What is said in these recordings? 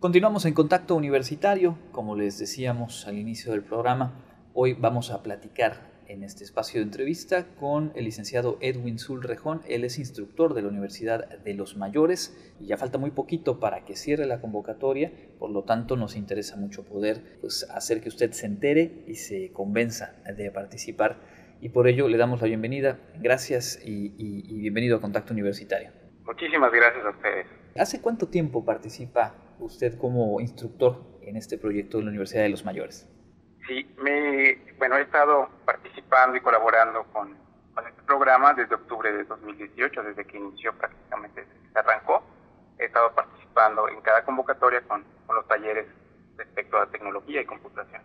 Continuamos en contacto universitario, como les decíamos al inicio del programa, hoy vamos a platicar en este espacio de entrevista con el licenciado Edwin Zulrejón. Él es instructor de la Universidad de los Mayores y ya falta muy poquito para que cierre la convocatoria, por lo tanto nos interesa mucho poder pues, hacer que usted se entere y se convenza de participar y por ello le damos la bienvenida. Gracias y, y bienvenido a Contacto Universitario. Muchísimas gracias a ustedes. ¿Hace cuánto tiempo participa usted como instructor en este proyecto de la Universidad de los Mayores? Sí, me, bueno, he estado participando y colaborando con, con este programa desde octubre de 2018, desde que inició prácticamente, desde se arrancó. He estado participando en cada convocatoria con, con los talleres respecto a tecnología y computación.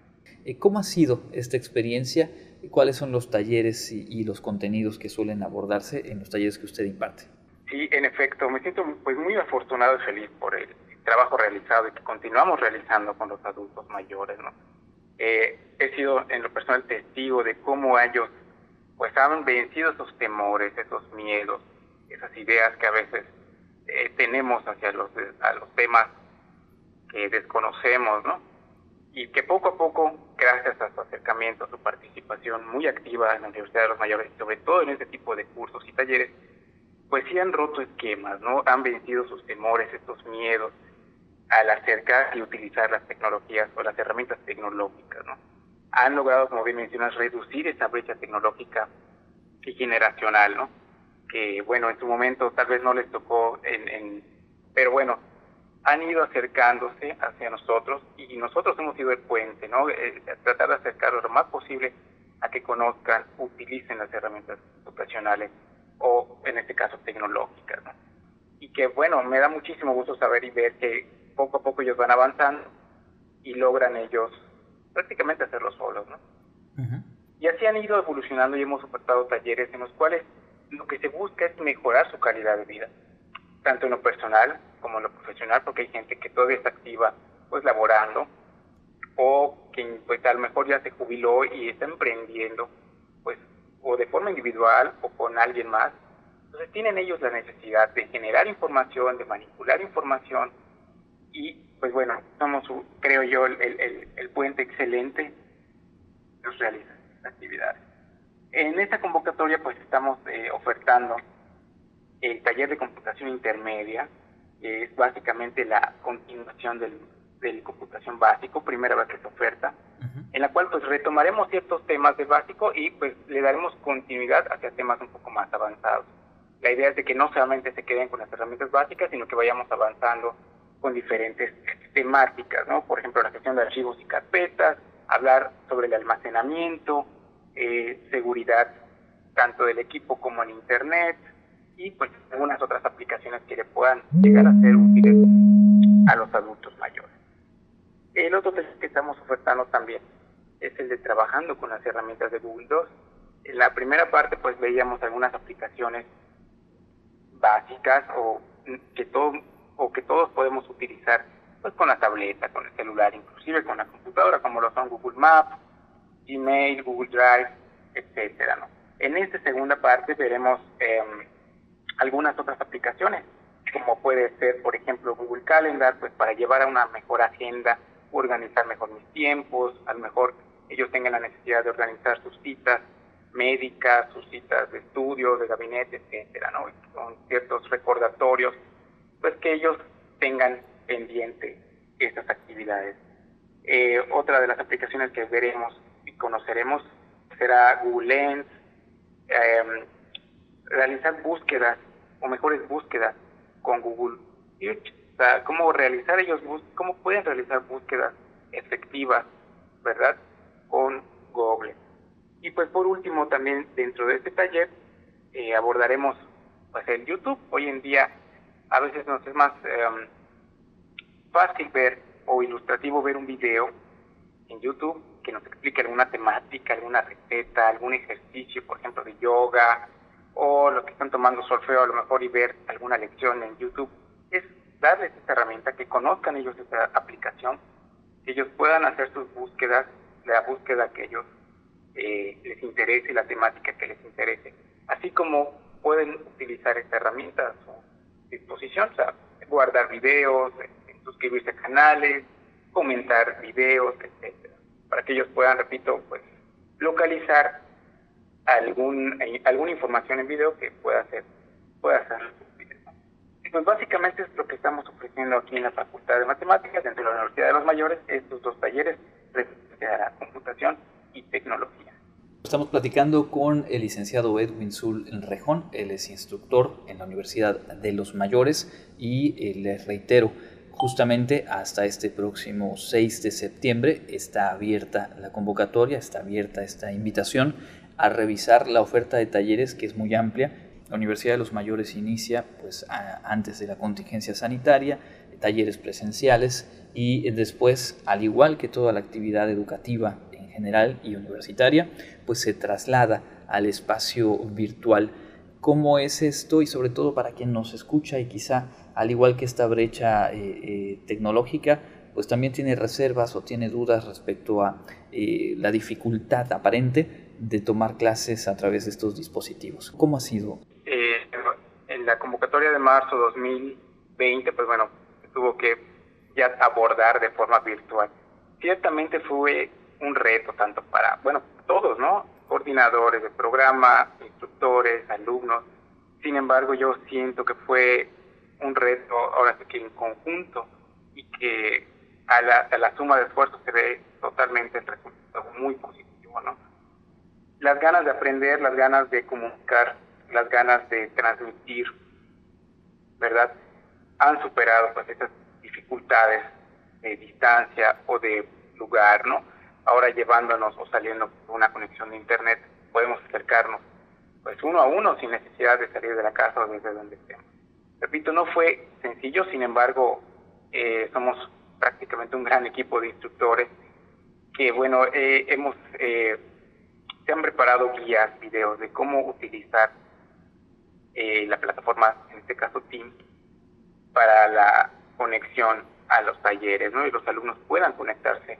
Eh, ¿Cómo ha sido esta experiencia? ¿Cuáles son los talleres y, y, los contenidos que suelen abordarse en los talleres que usted imparte? Sí, en efecto, me siento pues muy afortunado y feliz por el trabajo realizado y que continuamos realizando con los adultos mayores, ¿no? Eh, he sido en lo personal testigo de cómo ellos pues han vencido esos temores, esos miedos, esas ideas que a veces eh, tenemos hacia los, a los temas que desconocemos, ¿no? Y que poco a poco, gracias a su acercamiento, a su participación muy activa en la Universidad de los Mayores, sobre todo en este tipo de cursos y talleres, pues sí han roto esquemas, ¿no? Han vencido sus temores, estos miedos, al acercar y utilizar las tecnologías o las herramientas tecnológicas, ¿no? Han logrado, como bien mencionas, reducir esa brecha tecnológica y generacional, ¿no? Que, bueno, en su momento tal vez no les tocó, en, en, pero bueno, han ido acercándose hacia nosotros y nosotros hemos sido el puente, ¿no? Eh, tratar de acercarlos lo más posible a que conozcan, utilicen las herramientas educacionales o, en este caso, tecnológicas, ¿no? Y que, bueno, me da muchísimo gusto saber y ver que poco a poco ellos van avanzando y logran ellos prácticamente hacerlo solos, ¿no? Y así han ido evolucionando y hemos ofertado talleres en los cuales lo que se busca es mejorar su calidad de vida, tanto en lo personal como en lo profesional, porque hay gente que todavía está activa, pues laborando, o que pues a lo mejor ya se jubiló y está emprendiendo, pues o de forma individual o con alguien más. Entonces tienen ellos la necesidad de generar información, de manipular información, y pues bueno, somos, creo yo, el, el, el puente excelente nos realiza actividades. En esta convocatoria pues estamos eh, ofertando el taller de computación intermedia, que es básicamente la continuación del, del computación básico, primera vez que se oferta, en la cual pues retomaremos ciertos temas de básico y pues le daremos continuidad hacia temas un poco más avanzados. La idea es de que no solamente se queden con las herramientas básicas, sino que vayamos avanzando con diferentes temáticas, ¿no? Por ejemplo, la gestión de archivos y carpetas, hablar sobre el almacenamiento, eh, seguridad tanto del equipo como en Internet y pues algunas otras aplicaciones que le puedan llegar a ser útiles a los adultos mayores. El otro texto que estamos ofertando también es el de trabajando con las herramientas de Google 2. En la primera parte pues veíamos algunas aplicaciones básicas o que todo o que todos podemos utilizar pues con la tableta, con el celular, inclusive con la computadora, como lo son Google Maps, Gmail, Google Drive, etcétera, ¿no? En esta segunda parte veremos eh, algunas otras aplicaciones, como puede ser, por ejemplo, Google Calendar, pues para llevar a una mejor agenda, organizar mejor mis tiempos, a lo mejor ellos tengan la necesidad de organizar sus citas médicas, sus citas de estudio, de gabinete, etcétera, ¿no? Con ciertos recordatorios pues que ellos tengan pendiente estas actividades. Eh, otra de las aplicaciones que veremos y conoceremos será Google Lens, eh, realizar búsquedas o mejores búsquedas con Google Search, o sea, cómo realizar ellos, cómo pueden realizar búsquedas efectivas, ¿verdad? Con Google. Y pues por último también dentro de este taller eh, abordaremos pues el YouTube. Hoy en día a veces nos es más em, fácil ver o ilustrativo ver un video en YouTube que nos explique alguna temática, alguna receta, algún ejercicio, por ejemplo, de yoga, o los que están tomando solfeo a lo mejor y ver alguna lección en YouTube, es darles esta herramienta, que conozcan ellos esta aplicación, que ellos puedan hacer sus búsquedas, la búsqueda que ellos eh, les interese, la temática que les interese, así como pueden utilizar esta herramienta disposición, o sea, guardar videos, suscribirse a canales, comentar videos, etcétera, para que ellos puedan, repito, pues localizar algún eh, alguna información en video que pueda ser pueda ser pues básicamente es lo que estamos ofreciendo aquí en la Facultad de Matemáticas, dentro de la Universidad de los Mayores, estos dos talleres de computación y tecnología. Estamos platicando con el licenciado Edwin Zul Rejón, él es instructor en la Universidad de los Mayores y eh, les reitero, justamente hasta este próximo 6 de septiembre está abierta la convocatoria, está abierta esta invitación a revisar la oferta de talleres que es muy amplia. La Universidad de los Mayores inicia pues, antes de la contingencia sanitaria, talleres presenciales y después, al igual que toda la actividad educativa general y universitaria, pues se traslada al espacio virtual. ¿Cómo es esto? Y sobre todo para quien nos escucha y quizá, al igual que esta brecha eh, eh, tecnológica, pues también tiene reservas o tiene dudas respecto a eh, la dificultad aparente de tomar clases a través de estos dispositivos. ¿Cómo ha sido? la convocatoria de marzo 2020, pues bueno, tuvo que ya abordar de forma virtual. Ciertamente fue un reto tanto para, bueno, todos, ¿no? Coordinadores de programa, instructores, alumnos. Sin embargo, yo siento que fue un reto, ahora sí que en conjunto, y que a la, a la suma de esfuerzos se ve totalmente muy positivo, ¿no? Las ganas de aprender, las ganas de comunicar las ganas de transmitir, ¿verdad? Han superado pues esas dificultades de distancia o de lugar, ¿no? Ahora llevándonos o saliendo por una conexión de internet, podemos acercarnos pues uno a uno sin necesidad de salir de la casa o desde donde estemos. Repito, no fue sencillo, sin embargo, eh, somos prácticamente un gran equipo de instructores que, bueno, eh, hemos, eh, se han preparado guías, videos de cómo utilizar eh, la plataforma, en este caso Teams, para la conexión a los talleres, ¿no? Y los alumnos puedan conectarse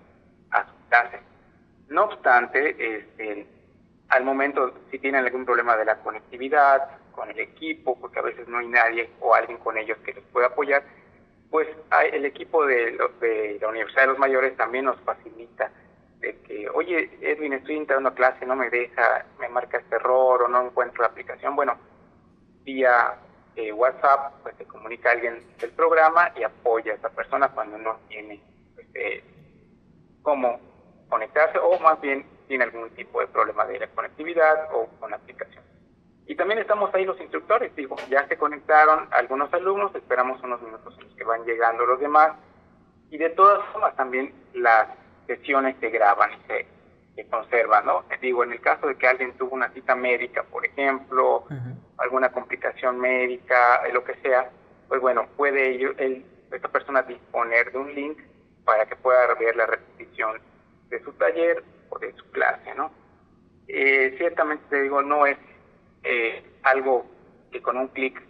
No obstante, este, al momento, si tienen algún problema de la conectividad con el equipo, porque a veces no hay nadie o alguien con ellos que les pueda apoyar, pues el equipo de, de la Universidad de los Mayores también nos facilita de que, oye, Edwin, estoy entrando a clase, no me deja, me marca este error o no encuentro la aplicación. Bueno, vía eh, WhatsApp, pues se comunica a alguien del programa y apoya a esa persona cuando no tiene pues, cómo conectarse o más bien tiene algún tipo de problema de la conectividad o con la aplicación. Y también estamos ahí los instructores, digo, ya se conectaron algunos alumnos, esperamos unos minutos en los que van llegando los demás y de todas formas también las sesiones se graban y se que conserva, ¿no? Digo, en el caso de que alguien tuvo una cita médica, por ejemplo, alguna complicación médica, lo que sea, pues bueno, puede él, esta persona disponer de un link para que pueda ver la repetición de su taller o de su clase, ¿no? Eh, ciertamente te digo, no es eh, algo que con un clic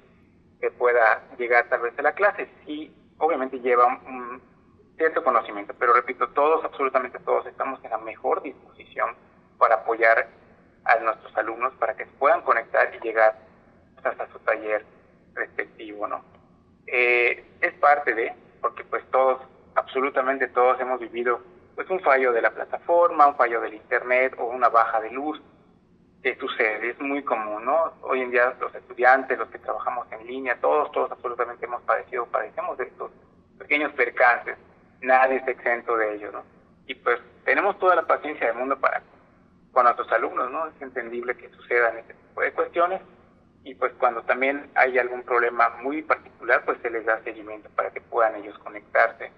se pueda llegar tal vez a la clase, sí, obviamente lleva un cierto conocimiento, pero repito, todos, absolutamente todos, estamos en la mejor disposición para apoyar a nuestros alumnos para que puedan conectar y llegar hasta su taller respectivo, ¿no? Eh, es parte de, porque pues todos, absolutamente todos hemos vivido pues un fallo de la plataforma, un fallo del internet o una baja de luz que sucede, es muy común, ¿no? Hoy en día los estudiantes, los que trabajamos en línea, todos, todos absolutamente hemos padecido, padecemos de estos pequeños percances nadie es exento de ello, ¿no? Y pues tenemos toda la paciencia del mundo para con nuestros alumnos, ¿no? Es entendible que sucedan este tipo de cuestiones y pues cuando también hay algún problema muy particular, pues se les da seguimiento para que puedan ellos conectarse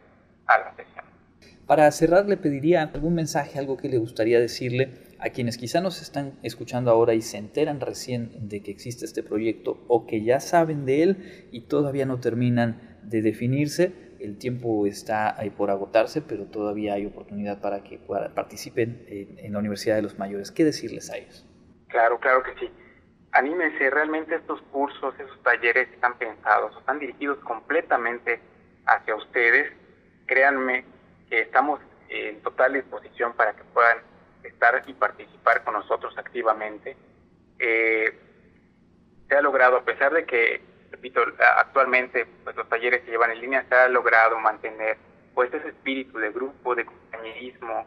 a la sesión. Para cerrar, le pediría algún mensaje, algo que le gustaría decirle a quienes quizá nos están escuchando ahora y se enteran recién de que existe este proyecto o que ya saben de él y todavía no terminan de definirse el tiempo está ahí por agotarse, pero todavía hay oportunidad para que participen en, la Universidad de los Mayores. ¿Qué decirles a ellos? Claro, claro que sí. Anímense, realmente estos cursos, esos talleres están pensados, están dirigidos completamente hacia ustedes. Créanme que estamos en total disposición para que puedan estar y participar con nosotros activamente. Eh, se ha logrado, a pesar de que repito, actualmente pues los talleres que llevan en línea se ha logrado mantener pues ese espíritu de grupo, de compañerismo,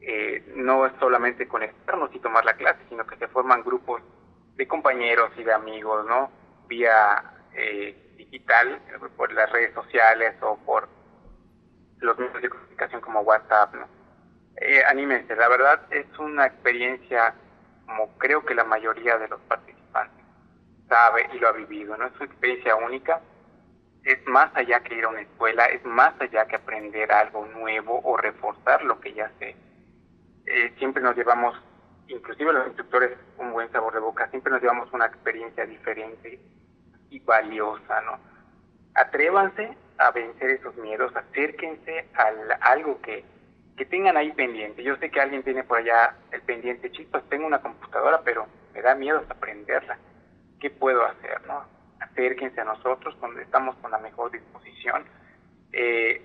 eh, no es solamente conectarnos y tomar la clase, sino que se forman grupos de compañeros y de amigos, ¿no? Vía eh, digital, por las redes sociales o por los medios de comunicación como WhatsApp, ¿no? Eh, anímense, la verdad es una experiencia como creo que la mayoría de los participantes sabe y lo ha vivido, ¿no? Es una experiencia única, es más allá que ir a una escuela, es más allá que aprender algo nuevo o reforzar lo que ya sé. Eh, siempre nos llevamos, inclusive los instructores, un buen sabor de boca, siempre nos llevamos una experiencia diferente y valiosa, ¿no? Atrévanse a vencer esos miedos, acérquense a algo que, que tengan ahí pendiente. Yo sé que alguien tiene por allá el pendiente, chispas, tengo una computadora, pero me da miedo aprenderla. ¿Qué puedo hacer, no? Acérquense a nosotros cuando estamos con la mejor disposición. Eh,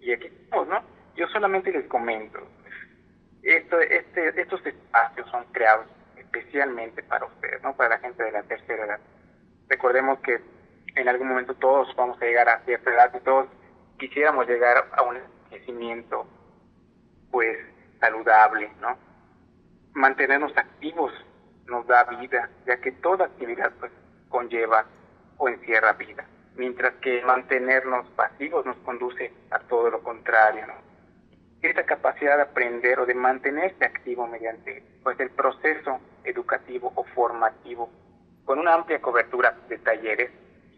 y aquí estamos, ¿no? Yo solamente les comento, esto, este, estos espacios son creados especialmente para ustedes, ¿no? Para la gente de la tercera edad. Recordemos que en algún momento todos vamos a llegar a cierta edad y todos quisiéramos llegar a un envejecimiento pues saludable, ¿no? Mantenernos activos nos da vida, ya que toda actividad pues conlleva o encierra vida, mientras que mantenernos pasivos nos conduce a todo lo contrario, ¿no? Esta capacidad de aprender o de mantenerse activo mediante pues el proceso educativo o formativo con una amplia cobertura de talleres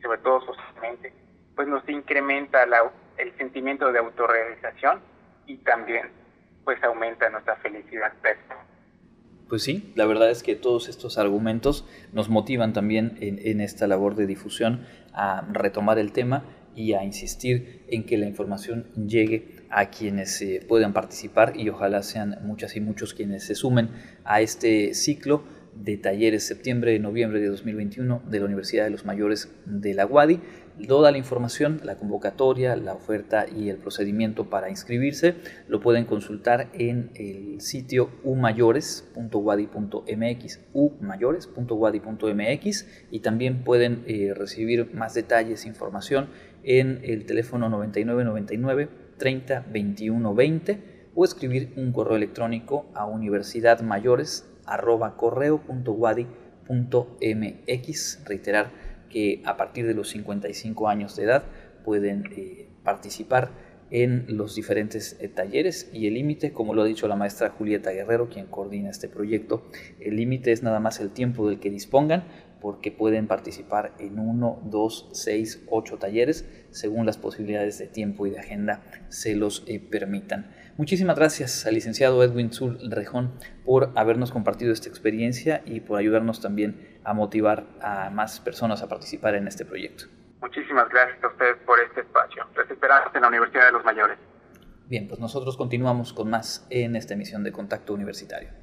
sobre todo socialmente, pues nos incrementa el sentimiento de autorrealización y también pues aumenta nuestra felicidad personal. Pues sí, la verdad es que todos estos argumentos nos motivan también en, esta labor de difusión a retomar el tema y a insistir en que la información llegue a quienes eh, puedan participar y ojalá sean muchas y muchos quienes se sumen a este ciclo de talleres septiembre y noviembre de 2021 de la Universidad de los Mayores de la UADI. Toda la información, la convocatoria, la oferta y el procedimiento para inscribirse lo pueden consultar en el sitio umayores.wadi.mx, umayores.wadi.mx y también pueden eh, recibir más detalles, información en el teléfono 9999 30 21 20 o escribir un correo electrónico a universidadmayores arroba correo.wadi.mx. Reiterar que a partir de los 55 años de edad pueden eh, participar en los diferentes eh, talleres y el límite, como lo ha dicho la maestra Julieta Guerrero, quien coordina este proyecto, el límite es nada más el tiempo del que dispongan porque pueden participar en uno, dos, seis, ocho talleres según las posibilidades de tiempo y de agenda se los eh, permitan. Muchísimas gracias al licenciado Edwin Zul Rejón por habernos compartido esta experiencia y por ayudarnos también a motivar a más personas a participar en este proyecto. Muchísimas gracias a ustedes por este espacio. Les esperamos en la Universidad de los Mayores. Bien, pues nosotros continuamos con más en esta emisión de Contacto Universitario.